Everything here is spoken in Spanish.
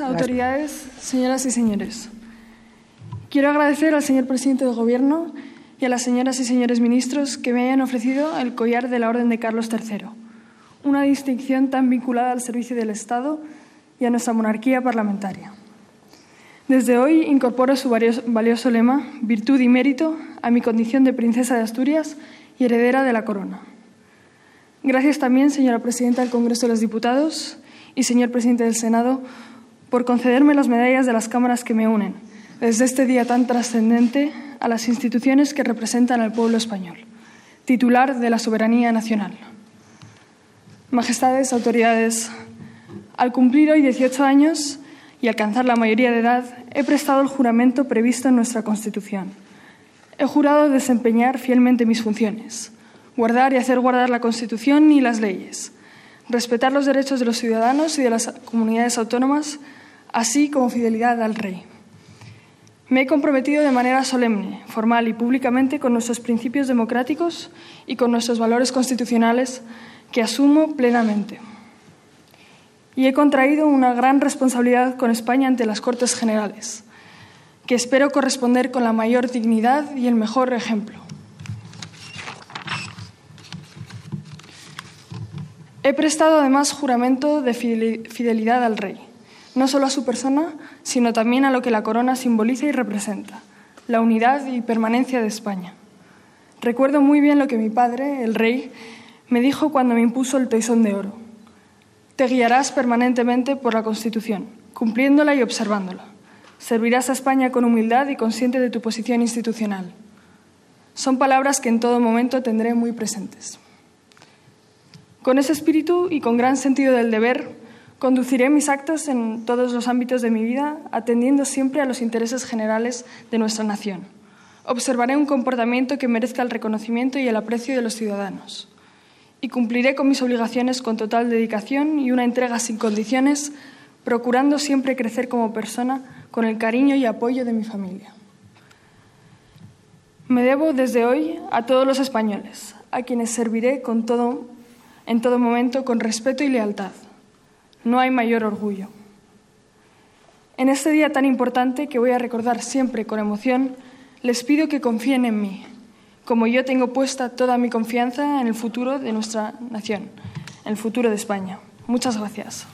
Autoridades, señoras y señores. Quiero agradecer al señor presidente del Gobierno y a las señoras y señores ministros que me hayan ofrecido el collar de la Orden de Carlos III, una distinción tan vinculada al servicio del Estado y a nuestra monarquía parlamentaria. Desde hoy incorporo su valioso lema, virtud y mérito, a mi condición de princesa de Asturias y heredera de la corona. Gracias también, señora presidenta del Congreso de los Diputados y señor presidente del Senado, por concederme las medallas de las cámaras que me unen, desde este día tan trascendente, a las instituciones que representan al pueblo español, titular de la soberanía nacional. Majestades, autoridades, al cumplir hoy 18 años y alcanzar la mayoría de edad, he prestado el juramento previsto en nuestra Constitución. He jurado desempeñar fielmente mis funciones, guardar y hacer guardar la Constitución y las leyes, respetar los derechos de los ciudadanos y de las comunidades autónomas, así como fidelidad al Rey. Me he comprometido de manera solemne, formal y públicamente con nuestros principios democráticos y con nuestros valores constitucionales que asumo plenamente. Y he contraído una gran responsabilidad con España ante las Cortes Generales, que espero corresponder con la mayor dignidad y el mejor ejemplo. He prestado además juramento de fidelidad al Rey no solo a su persona, sino también a lo que la corona simboliza y representa, la unidad y permanencia de España. Recuerdo muy bien lo que mi padre, el rey, me dijo cuando me impuso el toisón de oro. Te guiarás permanentemente por la Constitución, cumpliéndola y observándola. Servirás a España con humildad y consciente de tu posición institucional. Son palabras que en todo momento tendré muy presentes. Con ese espíritu y con gran sentido del deber, Conduciré mis actos en todos los ámbitos de mi vida, atendiendo siempre a los intereses generales de nuestra nación. Observaré un comportamiento que merezca el reconocimiento y el aprecio de los ciudadanos. Y cumpliré con mis obligaciones con total dedicación y una entrega sin condiciones, procurando siempre crecer como persona con el cariño y apoyo de mi familia. Me debo desde hoy a todos los españoles, a quienes serviré con todo, en todo momento con respeto y lealtad no hay mayor orgullo. En este día tan importante que voy a recordar siempre con emoción, les pido que confíen en mí, como yo tengo puesta toda mi confianza en el futuro de nuestra nación, en el futuro de España. Muchas gracias.